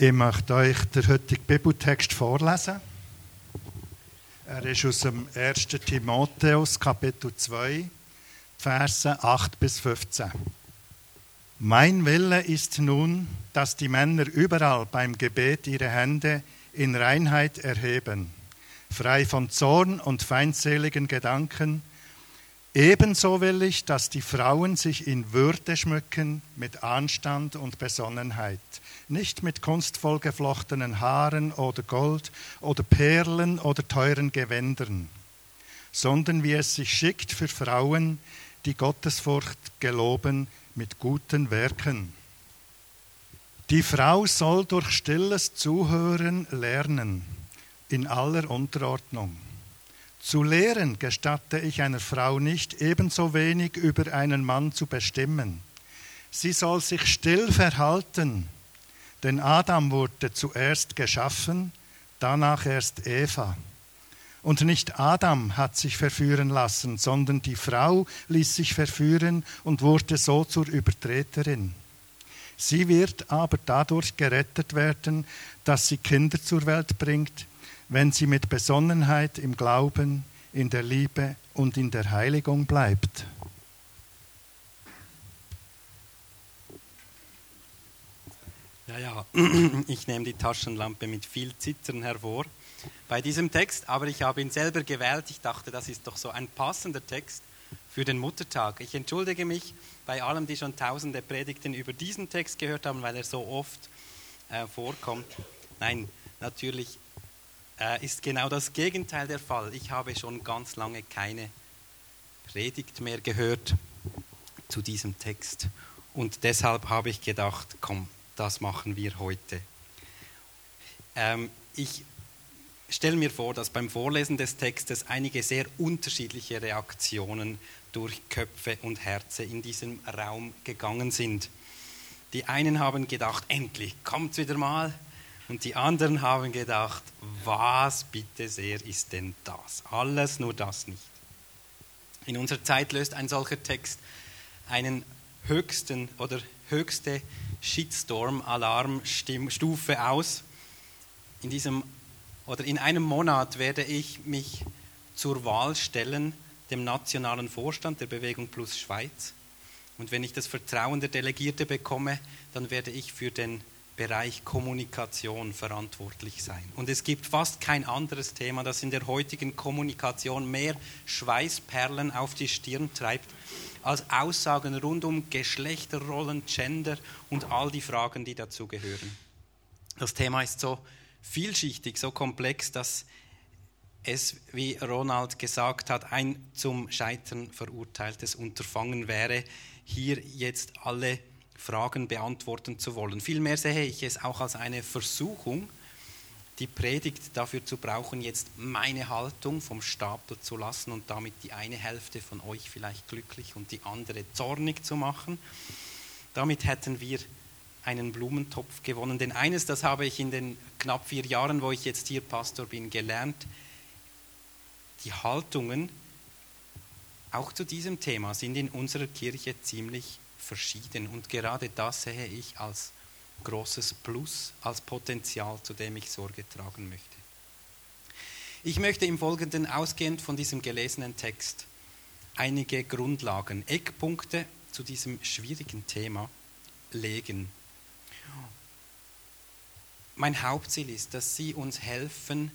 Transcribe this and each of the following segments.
Ich möchte euch den heutigen Bibeltext vorlesen. Er ist aus dem 1. Timotheus, Kapitel 2, Verse 8 bis 15. Mein Wille ist nun, dass die Männer überall beim Gebet ihre Hände in Reinheit erheben, frei von Zorn und feindseligen Gedanken, Ebenso will ich, dass die Frauen sich in Würde schmücken mit Anstand und Besonnenheit, nicht mit kunstvoll geflochtenen Haaren oder Gold oder Perlen oder teuren Gewändern, sondern wie es sich schickt für Frauen, die Gottesfurcht geloben mit guten Werken. Die Frau soll durch stilles Zuhören lernen, in aller Unterordnung zu lehren gestatte ich einer Frau nicht, ebenso wenig über einen Mann zu bestimmen. Sie soll sich still verhalten, denn Adam wurde zuerst geschaffen, danach erst Eva. Und nicht Adam hat sich verführen lassen, sondern die Frau ließ sich verführen und wurde so zur Übertreterin. Sie wird aber dadurch gerettet werden, dass sie Kinder zur Welt bringt, wenn sie mit Besonnenheit im Glauben, in der Liebe und in der Heiligung bleibt. Ja, ja, ich nehme die Taschenlampe mit viel Zittern hervor bei diesem Text, aber ich habe ihn selber gewählt. Ich dachte, das ist doch so ein passender Text für den Muttertag. Ich entschuldige mich bei allen, die schon tausende Predigten über diesen Text gehört haben, weil er so oft äh, vorkommt. Nein, natürlich äh, ist genau das Gegenteil der Fall. Ich habe schon ganz lange keine Predigt mehr gehört zu diesem Text. Und deshalb habe ich gedacht, komm, das machen wir heute. Ähm, ich stelle mir vor, dass beim Vorlesen des Textes einige sehr unterschiedliche Reaktionen durch Köpfe und Herzen in diesem Raum gegangen sind. Die einen haben gedacht, endlich kommt wieder mal. Und die anderen haben gedacht, was bitte sehr ist denn das? Alles nur das nicht. In unserer Zeit löst ein solcher Text einen höchsten oder höchste Shitstorm-Alarmstufe aus. In diesem oder in einem Monat werde ich mich zur Wahl stellen dem nationalen Vorstand der Bewegung Plus Schweiz. Und wenn ich das Vertrauen der Delegierte bekomme, dann werde ich für den Bereich Kommunikation verantwortlich sein. Und es gibt fast kein anderes Thema, das in der heutigen Kommunikation mehr Schweißperlen auf die Stirn treibt, als Aussagen rund um Geschlechterrollen, Gender und all die Fragen, die dazugehören. Das Thema ist so vielschichtig, so komplex, dass es, wie Ronald gesagt hat, ein zum Scheitern verurteiltes Unterfangen wäre, hier jetzt alle Fragen beantworten zu wollen. Vielmehr sehe ich es auch als eine Versuchung, die Predigt dafür zu brauchen, jetzt meine Haltung vom Stapel zu lassen und damit die eine Hälfte von euch vielleicht glücklich und die andere zornig zu machen. Damit hätten wir einen Blumentopf gewonnen. Denn eines, das habe ich in den knapp vier Jahren, wo ich jetzt hier Pastor bin, gelernt. Die Haltungen auch zu diesem Thema sind in unserer Kirche ziemlich verschieden. Und gerade das sehe ich als großes Plus, als Potenzial, zu dem ich Sorge tragen möchte. Ich möchte im Folgenden ausgehend von diesem gelesenen Text einige Grundlagen, Eckpunkte zu diesem schwierigen Thema legen. Mein Hauptziel ist, dass Sie uns helfen,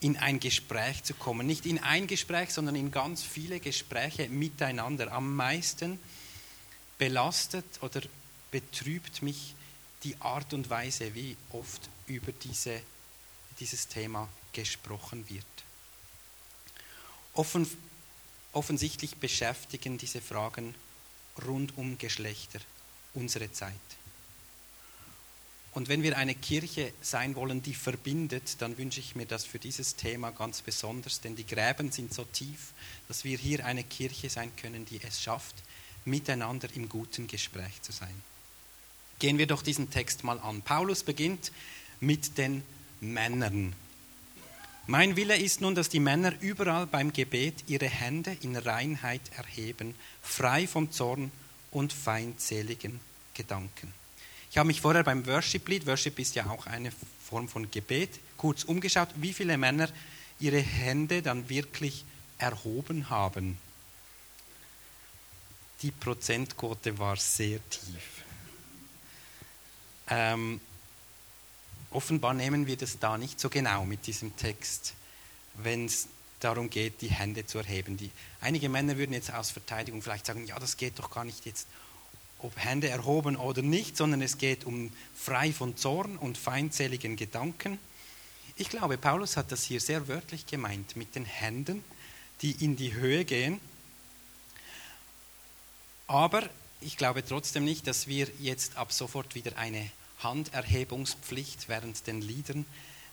in ein Gespräch zu kommen. Nicht in ein Gespräch, sondern in ganz viele Gespräche miteinander. Am meisten belastet oder betrübt mich die Art und Weise, wie oft über diese, dieses Thema gesprochen wird. Offen, offensichtlich beschäftigen diese Fragen rund um Geschlechter unsere Zeit. Und wenn wir eine Kirche sein wollen, die verbindet, dann wünsche ich mir das für dieses Thema ganz besonders, denn die Gräben sind so tief, dass wir hier eine Kirche sein können, die es schafft, miteinander im guten Gespräch zu sein. Gehen wir doch diesen Text mal an. Paulus beginnt mit den Männern. Mein Wille ist nun, dass die Männer überall beim Gebet ihre Hände in Reinheit erheben, frei vom Zorn und feindseligen Gedanken. Ich habe mich vorher beim Worship-Lied, Worship ist ja auch eine Form von Gebet, kurz umgeschaut, wie viele Männer ihre Hände dann wirklich erhoben haben. Die Prozentquote war sehr tief. Ähm, offenbar nehmen wir das da nicht so genau mit diesem Text, wenn es darum geht, die Hände zu erheben. Die, einige Männer würden jetzt aus Verteidigung vielleicht sagen, ja, das geht doch gar nicht jetzt, ob Hände erhoben oder nicht, sondern es geht um frei von Zorn und feindseligen Gedanken. Ich glaube, Paulus hat das hier sehr wörtlich gemeint mit den Händen, die in die Höhe gehen. Aber ich glaube trotzdem nicht, dass wir jetzt ab sofort wieder eine Handerhebungspflicht während den Liedern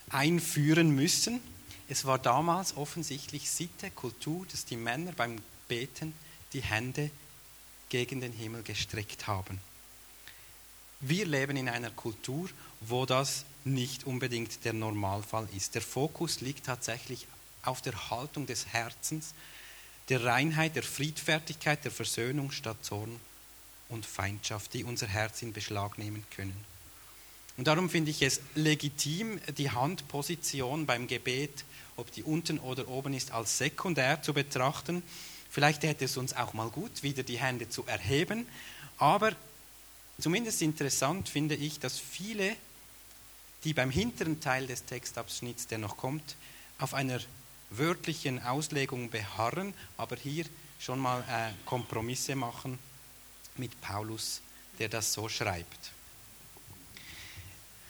einführen müssen. Es war damals offensichtlich Sitte, Kultur, dass die Männer beim Beten die Hände gegen den Himmel gestreckt haben. Wir leben in einer Kultur, wo das nicht unbedingt der Normalfall ist. Der Fokus liegt tatsächlich auf der Haltung des Herzens, der Reinheit, der Friedfertigkeit, der Versöhnung statt Zorn und Feindschaft, die unser Herz in Beschlag nehmen können. Und darum finde ich es legitim, die Handposition beim Gebet ob die unten oder oben ist, als sekundär zu betrachten. Vielleicht hätte es uns auch mal gut, wieder die Hände zu erheben. Aber zumindest interessant finde ich, dass viele, die beim hinteren Teil des Textabschnitts, der noch kommt, auf einer wörtlichen Auslegung beharren, aber hier schon mal äh, Kompromisse machen mit Paulus, der das so schreibt.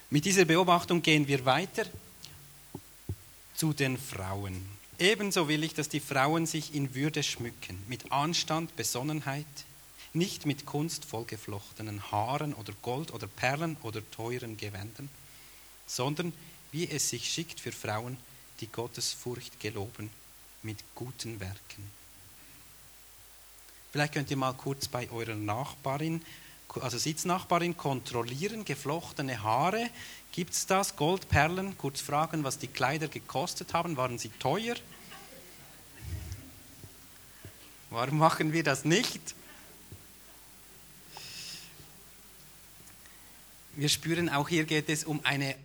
Mit dieser Beobachtung gehen wir weiter zu den Frauen. Ebenso will ich, dass die Frauen sich in Würde schmücken, mit Anstand, Besonnenheit, nicht mit kunstvoll geflochtenen Haaren oder Gold oder Perlen oder teuren Gewändern, sondern wie es sich schickt für Frauen, die Gottes Furcht geloben, mit guten Werken. Vielleicht könnt ihr mal kurz bei eurer Nachbarin, also Sitznachbarin, kontrollieren, geflochtene Haare. Gibt es das? Goldperlen? Kurz fragen, was die Kleider gekostet haben. Waren sie teuer? Warum machen wir das nicht? Wir spüren auch hier geht es um eine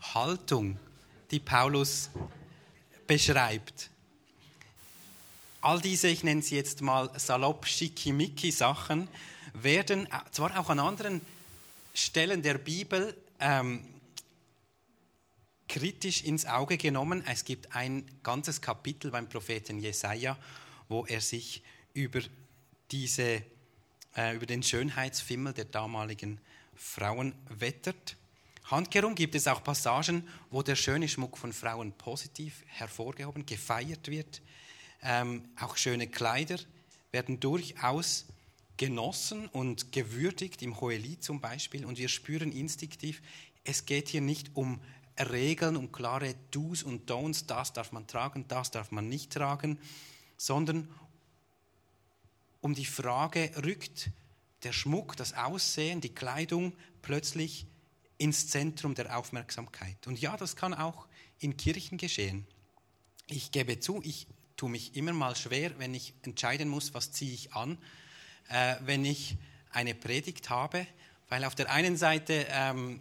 Haltung, die Paulus beschreibt. All diese, ich nenne sie jetzt mal salopp schickimicki Sachen, werden zwar auch an anderen Stellen der Bibel ähm, kritisch ins Auge genommen. Es gibt ein ganzes Kapitel beim Propheten Jesaja, wo er sich über diese, äh, über den Schönheitsfimmel der damaligen Frauen wettert. Handkehrum gibt es auch Passagen, wo der schöne Schmuck von Frauen positiv hervorgehoben, gefeiert wird. Ähm, auch schöne Kleider werden durchaus genossen und gewürdigt, im Hohelied zum Beispiel. Und wir spüren instinktiv, es geht hier nicht um Regeln und klare Do's und Don'ts, das darf man tragen, das darf man nicht tragen, sondern um die Frage, rückt der Schmuck, das Aussehen, die Kleidung plötzlich ins Zentrum der Aufmerksamkeit. Und ja, das kann auch in Kirchen geschehen. Ich gebe zu, ich tue mich immer mal schwer, wenn ich entscheiden muss, was ziehe ich an, äh, wenn ich eine Predigt habe, weil auf der einen Seite ähm,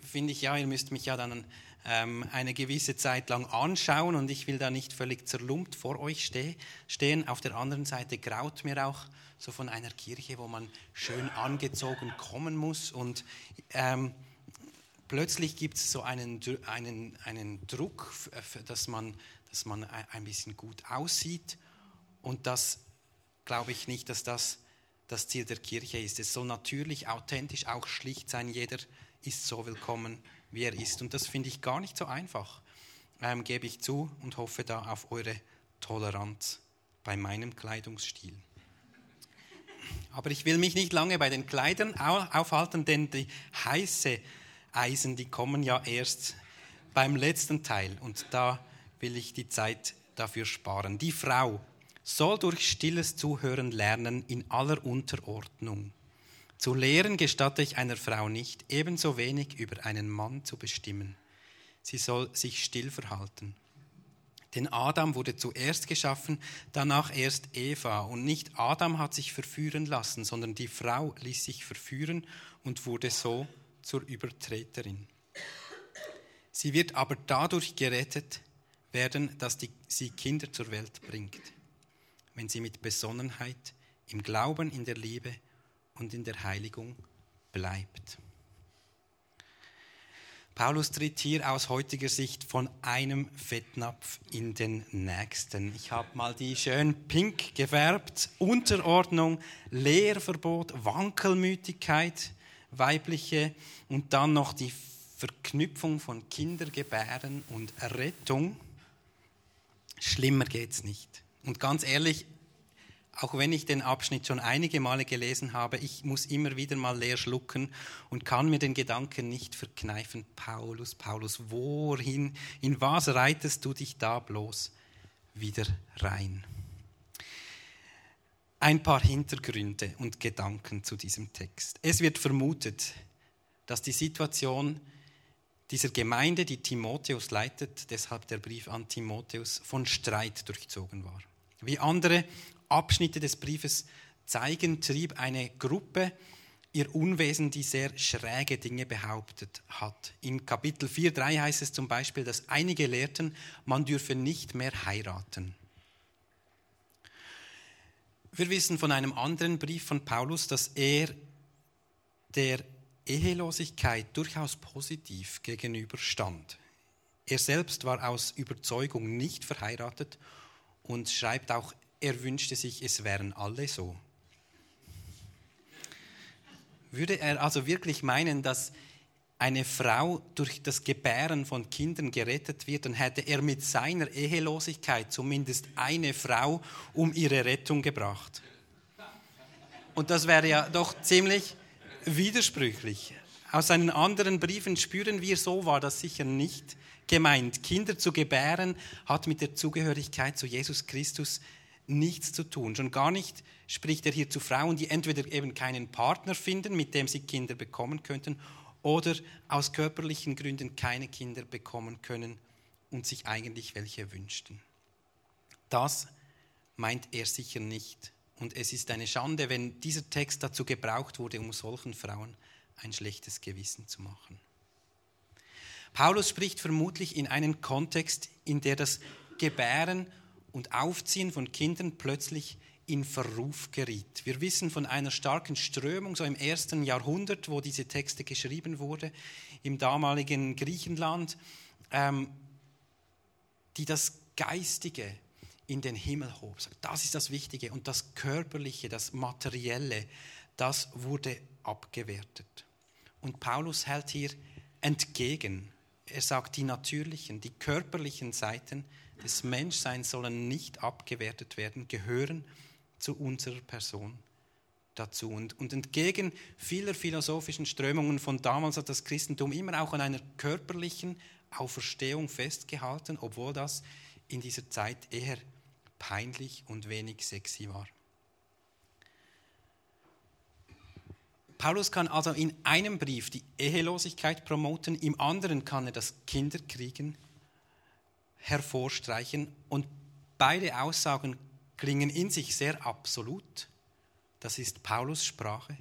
finde ich, ja, ihr müsst mich ja dann ähm, eine gewisse Zeit lang anschauen und ich will da nicht völlig zerlumpt vor euch steh, stehen. Auf der anderen Seite graut mir auch so von einer Kirche, wo man schön angezogen kommen muss und ähm, plötzlich gibt es so einen, einen, einen Druck, dass man, dass man ein bisschen gut aussieht und das glaube ich nicht, dass das das Ziel der Kirche ist. Es soll natürlich, authentisch, auch schlicht sein. Jeder ist so willkommen, wie er ist. Und das finde ich gar nicht so einfach, ähm, gebe ich zu und hoffe da auf eure Toleranz bei meinem Kleidungsstil. Aber ich will mich nicht lange bei den Kleidern aufhalten, denn die heiße Eisen, die kommen ja erst beim letzten Teil und da will ich die Zeit dafür sparen. Die Frau soll durch stilles Zuhören lernen in aller Unterordnung. Zu lehren gestatte ich einer Frau nicht, ebenso wenig über einen Mann zu bestimmen. Sie soll sich still verhalten. Denn Adam wurde zuerst geschaffen, danach erst Eva. Und nicht Adam hat sich verführen lassen, sondern die Frau ließ sich verführen und wurde so zur Übertreterin. Sie wird aber dadurch gerettet werden, dass die, sie Kinder zur Welt bringt, wenn sie mit Besonnenheit im Glauben, in der Liebe und in der Heiligung bleibt. Paulus tritt hier aus heutiger Sicht von einem Fettnapf in den nächsten. Ich habe mal die schön pink gefärbt. Unterordnung, Lehrverbot, Wankelmütigkeit, weibliche und dann noch die Verknüpfung von Kindergebären und Rettung. Schlimmer geht's nicht. Und ganz ehrlich, auch wenn ich den Abschnitt schon einige Male gelesen habe, ich muss immer wieder mal leer schlucken und kann mir den Gedanken nicht verkneifen. Paulus, Paulus, wohin, in was reitest du dich da bloß wieder rein? Ein paar Hintergründe und Gedanken zu diesem Text. Es wird vermutet, dass die Situation dieser Gemeinde, die Timotheus leitet, deshalb der Brief an Timotheus, von Streit durchzogen war. Wie andere Abschnitte des Briefes zeigen, trieb eine Gruppe ihr Unwesen, die sehr schräge Dinge behauptet hat. In Kapitel 4.3 heißt es zum Beispiel, dass einige lehrten, man dürfe nicht mehr heiraten. Wir wissen von einem anderen Brief von Paulus, dass er der Ehelosigkeit durchaus positiv gegenüberstand. Er selbst war aus Überzeugung nicht verheiratet und schreibt auch er wünschte sich, es wären alle so. Würde er also wirklich meinen, dass eine Frau durch das Gebären von Kindern gerettet wird, dann hätte er mit seiner Ehelosigkeit zumindest eine Frau um ihre Rettung gebracht. Und das wäre ja doch ziemlich widersprüchlich. Aus seinen anderen Briefen spüren wir, so war das sicher nicht gemeint. Kinder zu gebären hat mit der Zugehörigkeit zu Jesus Christus nichts zu tun. Schon gar nicht spricht er hier zu Frauen, die entweder eben keinen Partner finden, mit dem sie Kinder bekommen könnten, oder aus körperlichen Gründen keine Kinder bekommen können und sich eigentlich welche wünschten. Das meint er sicher nicht. Und es ist eine Schande, wenn dieser Text dazu gebraucht wurde, um solchen Frauen ein schlechtes Gewissen zu machen. Paulus spricht vermutlich in einem Kontext, in der das Gebären und Aufziehen von Kindern plötzlich in Verruf geriet. Wir wissen von einer starken Strömung, so im ersten Jahrhundert, wo diese Texte geschrieben wurden, im damaligen Griechenland, ähm, die das Geistige in den Himmel hob. Das ist das Wichtige. Und das Körperliche, das Materielle, das wurde abgewertet. Und Paulus hält hier entgegen. Er sagt, die natürlichen, die körperlichen Seiten des Menschseins sollen nicht abgewertet werden, gehören zu unserer Person dazu. Und, und entgegen vieler philosophischen Strömungen von damals hat das Christentum immer auch an einer körperlichen Auferstehung festgehalten, obwohl das in dieser Zeit eher peinlich und wenig sexy war. Paulus kann also in einem Brief die Ehelosigkeit promoten, im anderen kann er das Kinderkriegen hervorstreichen. Und beide Aussagen klingen in sich sehr absolut. Das ist Paulus Sprache.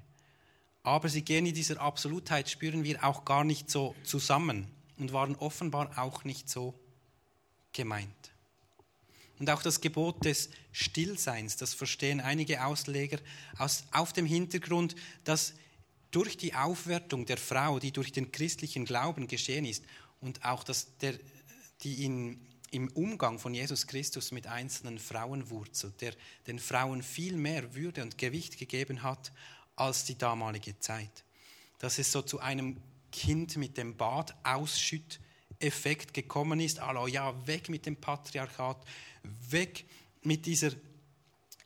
Aber sie gehen in dieser Absolutheit, spüren wir auch gar nicht so zusammen und waren offenbar auch nicht so gemeint. Und auch das Gebot des Stillseins, das verstehen einige Ausleger aus, auf dem Hintergrund, dass durch die Aufwertung der Frau, die durch den christlichen Glauben geschehen ist, und auch dass der, die in im Umgang von Jesus Christus mit einzelnen Frauen wurzelt, der den Frauen viel mehr Würde und Gewicht gegeben hat als die damalige Zeit. Dass es so zu einem Kind mit dem Bad ausschütt Effekt gekommen ist, also ja, weg mit dem Patriarchat, weg mit dieser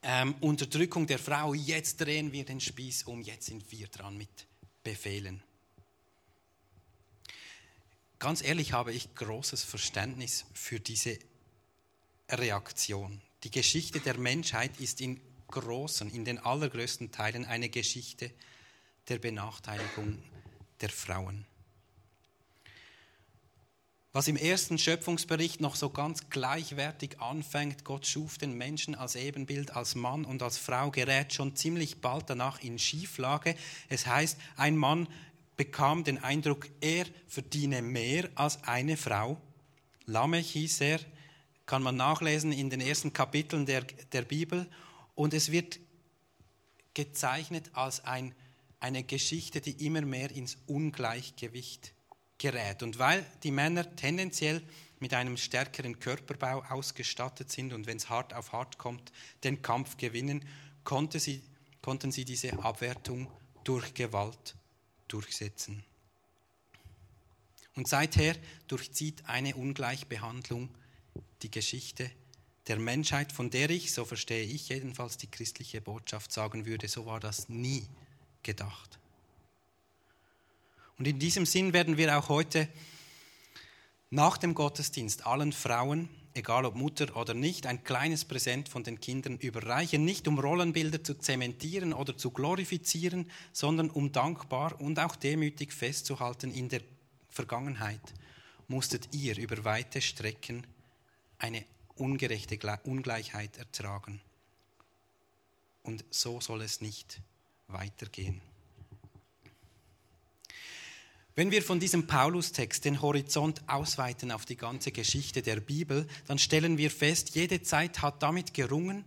ähm, Unterdrückung der Frau, jetzt drehen wir den Spieß um, jetzt sind wir dran mit Befehlen. Ganz ehrlich habe ich großes Verständnis für diese Reaktion. Die Geschichte der Menschheit ist in großen, in den allergrößten Teilen eine Geschichte der Benachteiligung der Frauen. Was im ersten Schöpfungsbericht noch so ganz gleichwertig anfängt, Gott schuf den Menschen als Ebenbild, als Mann und als Frau, gerät schon ziemlich bald danach in Schieflage. Es heißt, ein Mann bekam den Eindruck, er verdiene mehr als eine Frau. Lamech hieß er, kann man nachlesen in den ersten Kapiteln der, der Bibel. Und es wird gezeichnet als ein, eine Geschichte, die immer mehr ins Ungleichgewicht gerät. Und weil die Männer tendenziell mit einem stärkeren Körperbau ausgestattet sind und wenn es hart auf hart kommt, den Kampf gewinnen, konnte sie, konnten sie diese Abwertung durch Gewalt durchsetzen. Und seither durchzieht eine Ungleichbehandlung die Geschichte der Menschheit, von der ich, so verstehe ich jedenfalls die christliche Botschaft, sagen würde, so war das nie gedacht. Und in diesem Sinn werden wir auch heute nach dem Gottesdienst allen Frauen, egal ob Mutter oder nicht, ein kleines Präsent von den Kindern überreichen, nicht um Rollenbilder zu zementieren oder zu glorifizieren, sondern um dankbar und auch demütig festzuhalten, in der Vergangenheit musstet ihr über weite Strecken eine ungerechte Ungleichheit ertragen. Und so soll es nicht weitergehen. Wenn wir von diesem Paulus-Text den Horizont ausweiten auf die ganze Geschichte der Bibel, dann stellen wir fest, jede Zeit hat damit gerungen,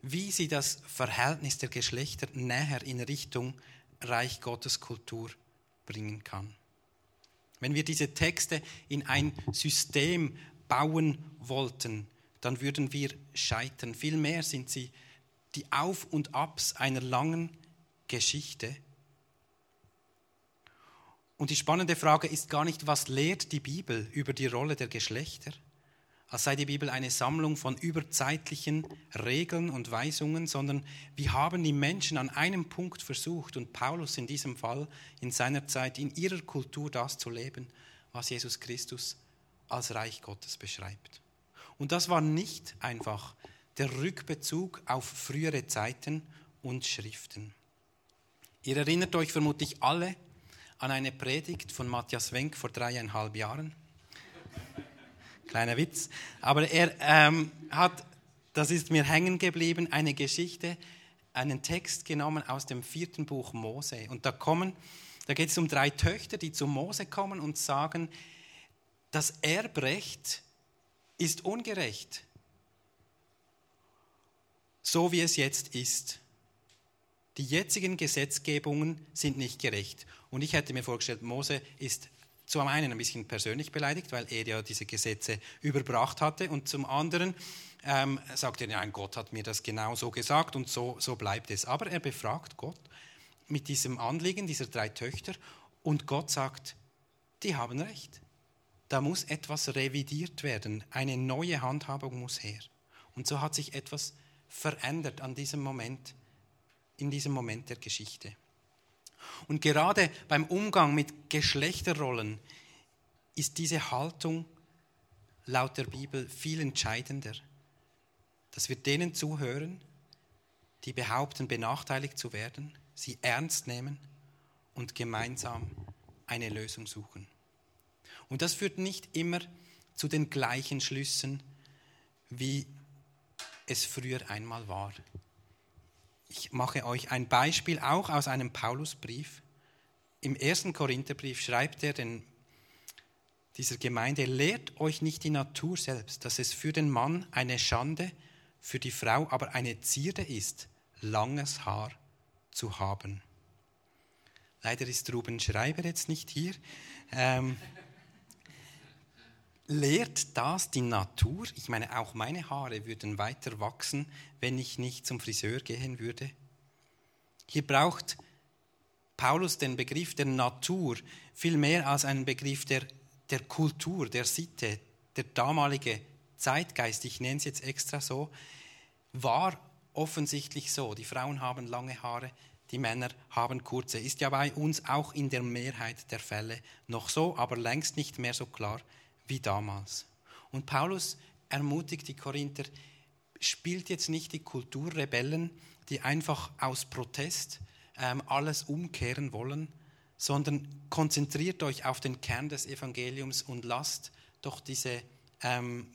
wie sie das Verhältnis der Geschlechter näher in Richtung Reich Gottes Kultur bringen kann. Wenn wir diese Texte in ein System bauen wollten, dann würden wir scheitern. Vielmehr sind sie die Auf und Abs einer langen Geschichte, und die spannende Frage ist gar nicht, was lehrt die Bibel über die Rolle der Geschlechter, als sei die Bibel eine Sammlung von überzeitlichen Regeln und Weisungen, sondern wie haben die Menschen an einem Punkt versucht, und Paulus in diesem Fall in seiner Zeit in ihrer Kultur das zu leben, was Jesus Christus als Reich Gottes beschreibt. Und das war nicht einfach der Rückbezug auf frühere Zeiten und Schriften. Ihr erinnert euch vermutlich alle an eine Predigt von Matthias Wenk vor dreieinhalb Jahren. Kleiner Witz. Aber er ähm, hat, das ist mir hängen geblieben, eine Geschichte, einen Text genommen aus dem vierten Buch Mose. Und da kommen, da geht es um drei Töchter, die zu Mose kommen und sagen, das Erbrecht ist ungerecht, so wie es jetzt ist. Die jetzigen Gesetzgebungen sind nicht gerecht. Und ich hätte mir vorgestellt, Mose ist zum einen ein bisschen persönlich beleidigt, weil er ja diese Gesetze überbracht hatte, und zum anderen ähm, sagt er, nein, Gott hat mir das genau so gesagt und so, so bleibt es. Aber er befragt Gott mit diesem Anliegen dieser drei Töchter und Gott sagt, die haben recht. Da muss etwas revidiert werden, eine neue Handhabung muss her. Und so hat sich etwas verändert an diesem Moment in diesem Moment der Geschichte. Und gerade beim Umgang mit Geschlechterrollen ist diese Haltung laut der Bibel viel entscheidender, dass wir denen zuhören, die behaupten, benachteiligt zu werden, sie ernst nehmen und gemeinsam eine Lösung suchen. Und das führt nicht immer zu den gleichen Schlüssen, wie es früher einmal war. Ich mache euch ein Beispiel auch aus einem Paulusbrief. Im ersten Korintherbrief schreibt er den, dieser Gemeinde, lehrt euch nicht die Natur selbst, dass es für den Mann eine Schande, für die Frau aber eine Zierde ist, langes Haar zu haben. Leider ist Ruben Schreiber jetzt nicht hier. Ähm, lehrt das die Natur? Ich meine, auch meine Haare würden weiter wachsen, wenn ich nicht zum Friseur gehen würde. Hier braucht Paulus den Begriff der Natur viel mehr als einen Begriff der, der Kultur, der Sitte, der damalige Zeitgeist, ich nenne es jetzt extra so, war offensichtlich so. Die Frauen haben lange Haare, die Männer haben kurze. Ist ja bei uns auch in der Mehrheit der Fälle noch so, aber längst nicht mehr so klar wie damals. Und Paulus ermutigt die Korinther, spielt jetzt nicht die Kulturrebellen, die einfach aus Protest ähm, alles umkehren wollen, sondern konzentriert euch auf den Kern des Evangeliums und lasst doch diese, ähm,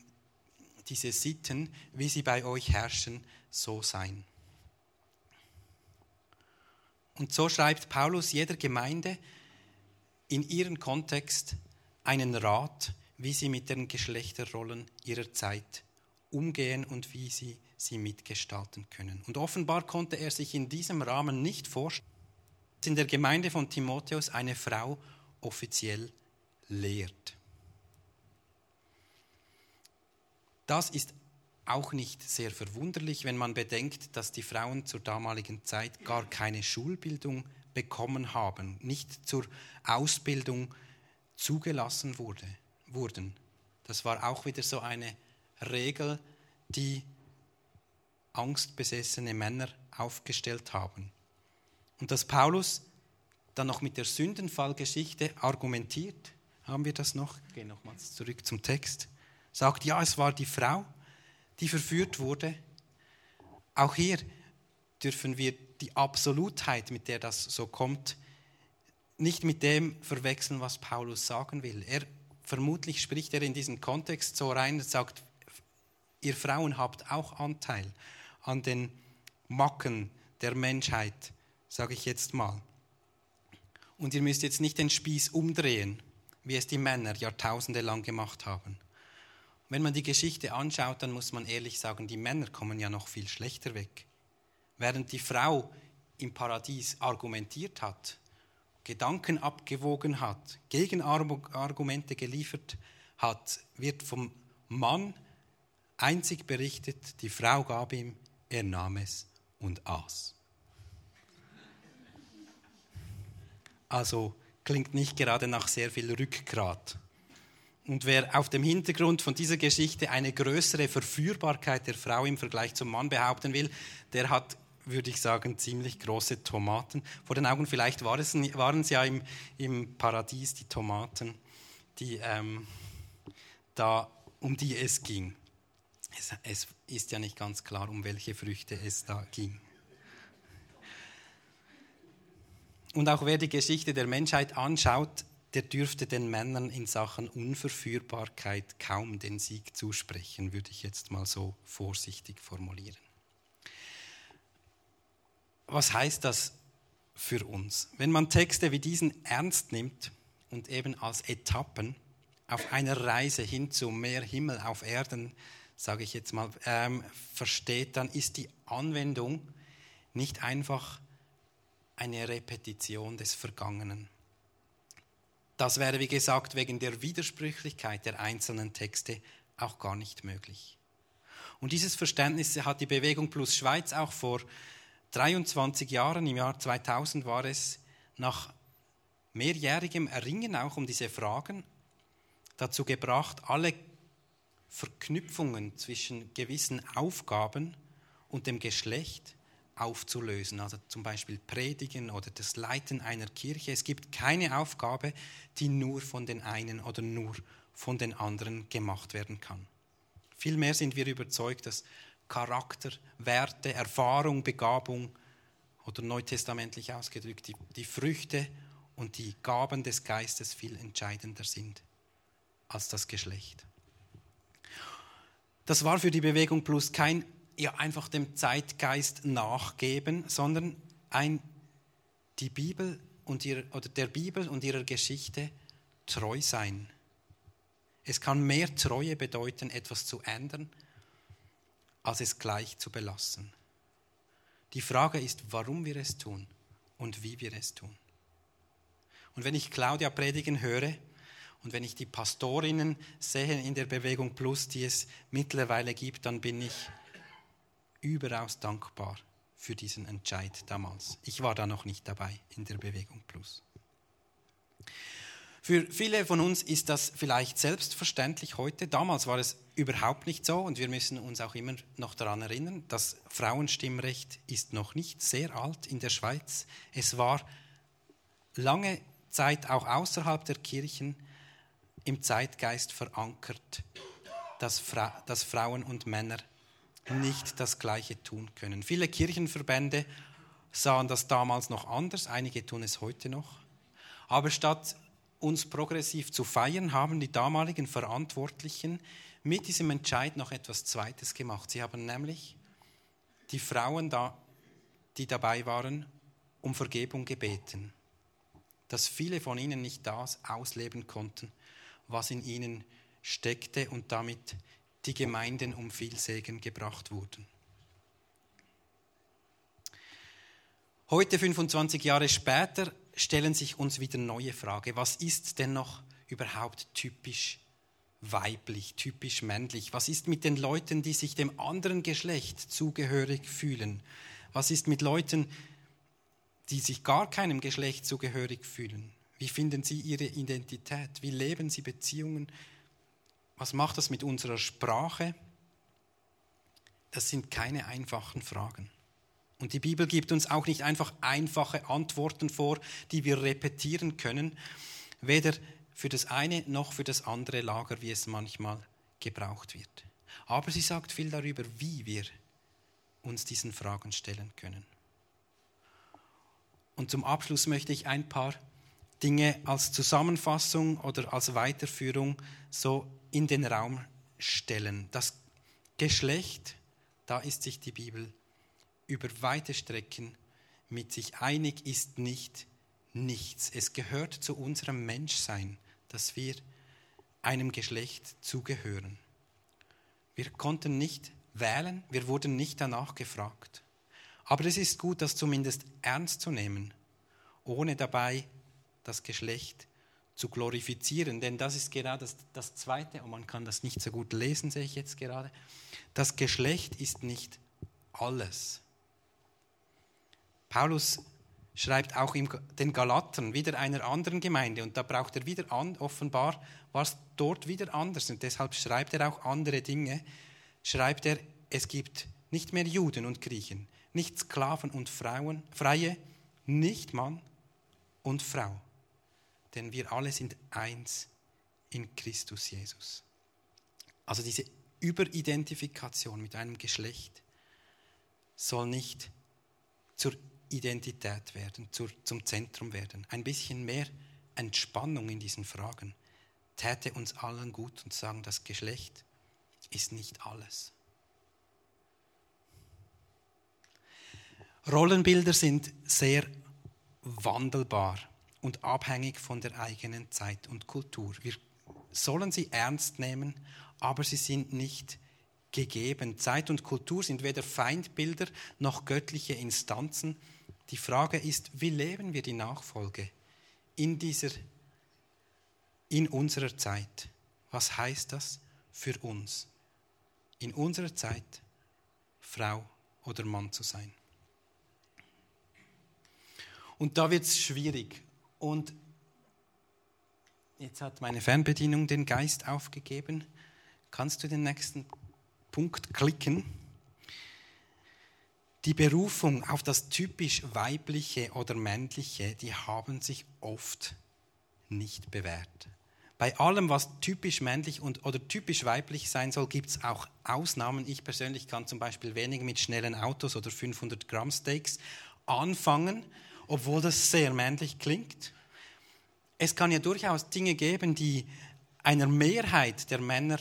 diese Sitten, wie sie bei euch herrschen, so sein. Und so schreibt Paulus jeder Gemeinde, in ihren Kontext einen Rat, wie sie mit den Geschlechterrollen ihrer Zeit umgehen und wie sie sie mitgestalten können. Und offenbar konnte er sich in diesem Rahmen nicht vorstellen, dass in der Gemeinde von Timotheus eine Frau offiziell lehrt. Das ist auch nicht sehr verwunderlich, wenn man bedenkt, dass die Frauen zur damaligen Zeit gar keine Schulbildung bekommen haben, nicht zur Ausbildung zugelassen wurde, wurden. Das war auch wieder so eine Regel, die angstbesessene Männer aufgestellt haben. Und dass Paulus dann noch mit der Sündenfallgeschichte argumentiert, haben wir das noch? Ich gehe nochmals zurück zum Text. Sagt, ja, es war die Frau, die verführt wurde. Auch hier dürfen wir die Absolutheit, mit der das so kommt, nicht mit dem verwechseln, was Paulus sagen will. Er vermutlich spricht er in diesen Kontext so rein und sagt, ihr Frauen habt auch Anteil an den Macken der Menschheit, sage ich jetzt mal. Und ihr müsst jetzt nicht den Spieß umdrehen, wie es die Männer jahrtausende lang gemacht haben. Wenn man die Geschichte anschaut, dann muss man ehrlich sagen, die Männer kommen ja noch viel schlechter weg. Während die Frau im Paradies argumentiert hat, Gedanken abgewogen hat, Gegenargumente geliefert hat, wird vom Mann einzig berichtet, die Frau gab ihm, er nahm es und aß. Also klingt nicht gerade nach sehr viel Rückgrat. Und wer auf dem Hintergrund von dieser Geschichte eine größere Verführbarkeit der Frau im Vergleich zum Mann behaupten will, der hat, würde ich sagen, ziemlich große Tomaten vor den Augen. Vielleicht war es, waren es ja im, im Paradies die Tomaten, die, ähm, da, um die es ging. Es, es ist ja nicht ganz klar, um welche Früchte es da ging. Und auch wer die Geschichte der Menschheit anschaut, der dürfte den Männern in Sachen Unverführbarkeit kaum den Sieg zusprechen, würde ich jetzt mal so vorsichtig formulieren. Was heißt das für uns? Wenn man Texte wie diesen ernst nimmt und eben als Etappen auf einer Reise hin zu mehr Himmel auf Erden, sage ich jetzt mal, ähm, versteht, dann ist die Anwendung nicht einfach eine Repetition des Vergangenen das wäre, wie gesagt, wegen der Widersprüchlichkeit der einzelnen Texte auch gar nicht möglich. Und dieses Verständnis hat die Bewegung Plus Schweiz auch vor 23 Jahren, im Jahr 2000 war es, nach mehrjährigem Erringen auch um diese Fragen dazu gebracht, alle Verknüpfungen zwischen gewissen Aufgaben und dem Geschlecht aufzulösen, also zum Beispiel Predigen oder das Leiten einer Kirche. Es gibt keine Aufgabe, die nur von den einen oder nur von den anderen gemacht werden kann. Vielmehr sind wir überzeugt, dass Charakter, Werte, Erfahrung, Begabung oder neutestamentlich ausgedrückt die, die Früchte und die Gaben des Geistes viel entscheidender sind als das Geschlecht. Das war für die Bewegung Plus kein ja einfach dem Zeitgeist nachgeben, sondern ein, die Bibel und ihr, oder der Bibel und ihrer Geschichte treu sein. Es kann mehr Treue bedeuten, etwas zu ändern, als es gleich zu belassen. Die Frage ist, warum wir es tun und wie wir es tun. Und wenn ich Claudia predigen höre und wenn ich die Pastorinnen sehe in der Bewegung Plus, die es mittlerweile gibt, dann bin ich überaus dankbar für diesen Entscheid damals. Ich war da noch nicht dabei in der Bewegung Plus. Für viele von uns ist das vielleicht selbstverständlich heute. Damals war es überhaupt nicht so und wir müssen uns auch immer noch daran erinnern, das Frauenstimmrecht ist noch nicht sehr alt in der Schweiz. Es war lange Zeit auch außerhalb der Kirchen im Zeitgeist verankert, dass, Fra dass Frauen und Männer nicht das Gleiche tun können. Viele Kirchenverbände sahen das damals noch anders, einige tun es heute noch. Aber statt uns progressiv zu feiern, haben die damaligen Verantwortlichen mit diesem Entscheid noch etwas Zweites gemacht. Sie haben nämlich die Frauen, da, die dabei waren, um Vergebung gebeten. dass viele von ihnen nicht das ausleben konnten, was in ihnen steckte und damit die Gemeinden um viel Segen gebracht wurden. Heute, 25 Jahre später, stellen sich uns wieder neue Fragen. Was ist denn noch überhaupt typisch weiblich, typisch männlich? Was ist mit den Leuten, die sich dem anderen Geschlecht zugehörig fühlen? Was ist mit Leuten, die sich gar keinem Geschlecht zugehörig fühlen? Wie finden sie ihre Identität? Wie leben sie Beziehungen? Was macht das mit unserer Sprache? Das sind keine einfachen Fragen. Und die Bibel gibt uns auch nicht einfach einfache Antworten vor, die wir repetieren können, weder für das eine noch für das andere Lager, wie es manchmal gebraucht wird. Aber sie sagt viel darüber, wie wir uns diesen Fragen stellen können. Und zum Abschluss möchte ich ein paar Dinge als Zusammenfassung oder als Weiterführung so in den Raum stellen. Das Geschlecht, da ist sich die Bibel über weite Strecken mit sich einig, ist nicht nichts. Es gehört zu unserem Menschsein, dass wir einem Geschlecht zugehören. Wir konnten nicht wählen, wir wurden nicht danach gefragt. Aber es ist gut, das zumindest ernst zu nehmen, ohne dabei das Geschlecht zu glorifizieren. Denn das ist gerade das, das Zweite, und man kann das nicht so gut lesen, sehe ich jetzt gerade. Das Geschlecht ist nicht alles. Paulus schreibt auch den Galatern, wieder einer anderen Gemeinde, und da braucht er wieder an, offenbar war es dort wieder anders, und deshalb schreibt er auch andere Dinge. Schreibt er, es gibt nicht mehr Juden und Griechen, nicht Sklaven und Frauen, Freie, nicht Mann und Frau, denn wir alle sind eins in Christus Jesus. Also diese Überidentifikation mit einem Geschlecht soll nicht zur Identität werden, zum Zentrum werden. Ein bisschen mehr Entspannung in diesen Fragen täte uns allen gut und sagen, das Geschlecht ist nicht alles. Rollenbilder sind sehr wandelbar und abhängig von der eigenen Zeit und Kultur. Wir sollen sie ernst nehmen, aber sie sind nicht gegeben. Zeit und Kultur sind weder Feindbilder noch göttliche Instanzen, die Frage ist, wie leben wir die Nachfolge in dieser, in unserer Zeit? Was heißt das für uns? In unserer Zeit Frau oder Mann zu sein. Und da wird es schwierig. Und jetzt hat meine Fernbedienung den Geist aufgegeben. Kannst du den nächsten Punkt klicken? Die Berufung auf das typisch weibliche oder männliche, die haben sich oft nicht bewährt. Bei allem, was typisch männlich und, oder typisch weiblich sein soll, gibt es auch Ausnahmen. Ich persönlich kann zum Beispiel wenig mit schnellen Autos oder 500 Gramm Steaks anfangen, obwohl das sehr männlich klingt. Es kann ja durchaus Dinge geben, die einer Mehrheit der Männer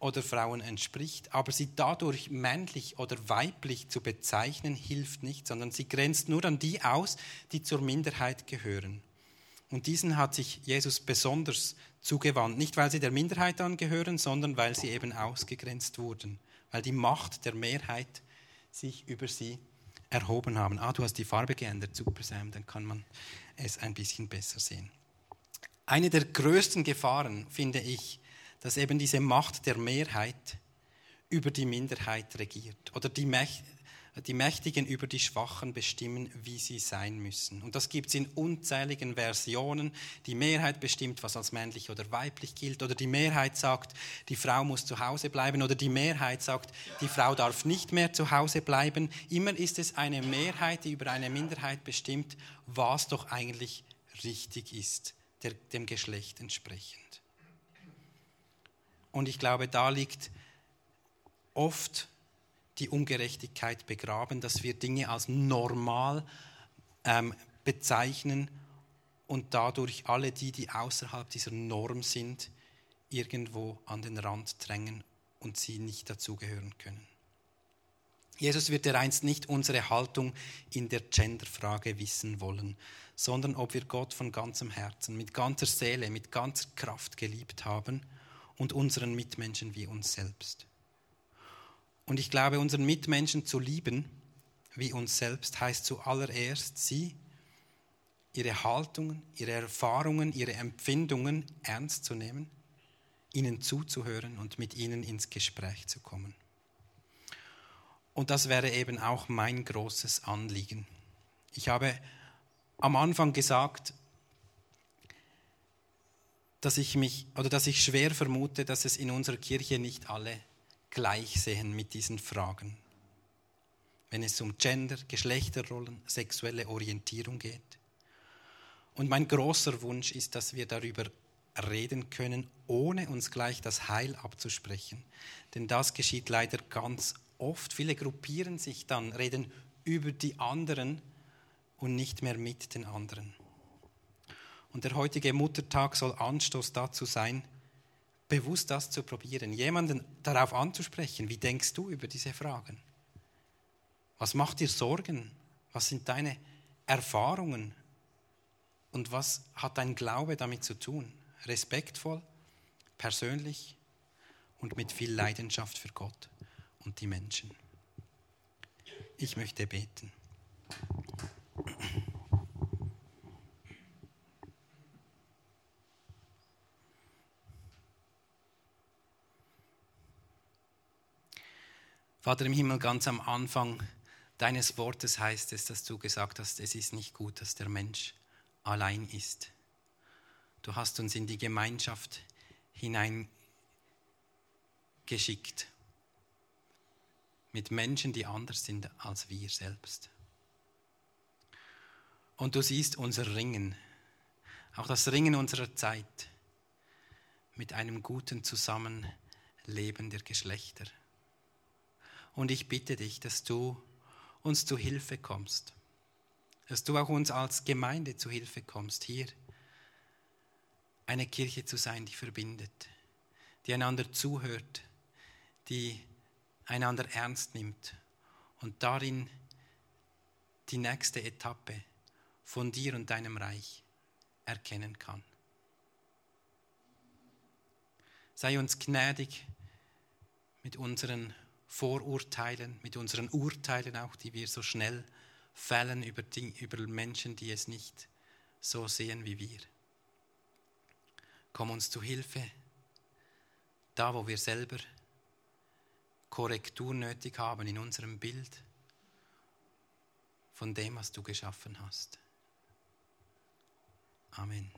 oder Frauen entspricht, aber sie dadurch männlich oder weiblich zu bezeichnen, hilft nicht, sondern sie grenzt nur an die aus, die zur Minderheit gehören. Und diesen hat sich Jesus besonders zugewandt, nicht weil sie der Minderheit angehören, sondern weil sie eben ausgegrenzt wurden, weil die Macht der Mehrheit sich über sie erhoben haben. Ah, du hast die Farbe geändert, super Sam, dann kann man es ein bisschen besser sehen. Eine der größten Gefahren, finde ich, dass eben diese Macht der Mehrheit über die Minderheit regiert oder die, Mächt, die Mächtigen über die Schwachen bestimmen, wie sie sein müssen. Und das gibt es in unzähligen Versionen. Die Mehrheit bestimmt, was als männlich oder weiblich gilt, oder die Mehrheit sagt, die Frau muss zu Hause bleiben, oder die Mehrheit sagt, die Frau darf nicht mehr zu Hause bleiben. Immer ist es eine Mehrheit, die über eine Minderheit bestimmt, was doch eigentlich richtig ist, der, dem Geschlecht entsprechend. Und ich glaube, da liegt oft die Ungerechtigkeit begraben, dass wir Dinge als normal ähm, bezeichnen und dadurch alle die, die außerhalb dieser Norm sind, irgendwo an den Rand drängen und sie nicht dazugehören können. Jesus wird dereinst nicht unsere Haltung in der Genderfrage wissen wollen, sondern ob wir Gott von ganzem Herzen, mit ganzer Seele, mit ganzer Kraft geliebt haben und unseren Mitmenschen wie uns selbst. Und ich glaube, unseren Mitmenschen zu lieben wie uns selbst heißt zuallererst, sie, ihre Haltungen, ihre Erfahrungen, ihre Empfindungen ernst zu nehmen, ihnen zuzuhören und mit ihnen ins Gespräch zu kommen. Und das wäre eben auch mein großes Anliegen. Ich habe am Anfang gesagt, dass ich mich oder dass ich schwer vermute, dass es in unserer Kirche nicht alle gleich sehen mit diesen Fragen. Wenn es um Gender, Geschlechterrollen, sexuelle Orientierung geht. Und mein großer Wunsch ist, dass wir darüber reden können, ohne uns gleich das Heil abzusprechen. Denn das geschieht leider ganz oft. Viele gruppieren sich dann, reden über die anderen und nicht mehr mit den anderen. Und der heutige Muttertag soll Anstoß dazu sein, bewusst das zu probieren, jemanden darauf anzusprechen. Wie denkst du über diese Fragen? Was macht dir Sorgen? Was sind deine Erfahrungen? Und was hat dein Glaube damit zu tun? Respektvoll, persönlich und mit viel Leidenschaft für Gott und die Menschen. Ich möchte beten. Vater im Himmel, ganz am Anfang deines Wortes heißt es, dass du gesagt hast, es ist nicht gut, dass der Mensch allein ist. Du hast uns in die Gemeinschaft hineingeschickt mit Menschen, die anders sind als wir selbst. Und du siehst unser Ringen, auch das Ringen unserer Zeit mit einem guten Zusammenleben der Geschlechter. Und ich bitte dich, dass du uns zu Hilfe kommst, dass du auch uns als Gemeinde zu Hilfe kommst, hier eine Kirche zu sein, die verbindet, die einander zuhört, die einander ernst nimmt und darin die nächste Etappe von dir und deinem Reich erkennen kann. Sei uns gnädig mit unseren Vorurteilen, mit unseren Urteilen auch, die wir so schnell fällen über, die, über Menschen, die es nicht so sehen wie wir. Komm uns zu Hilfe, da wo wir selber Korrektur nötig haben in unserem Bild von dem, was du geschaffen hast. Amen.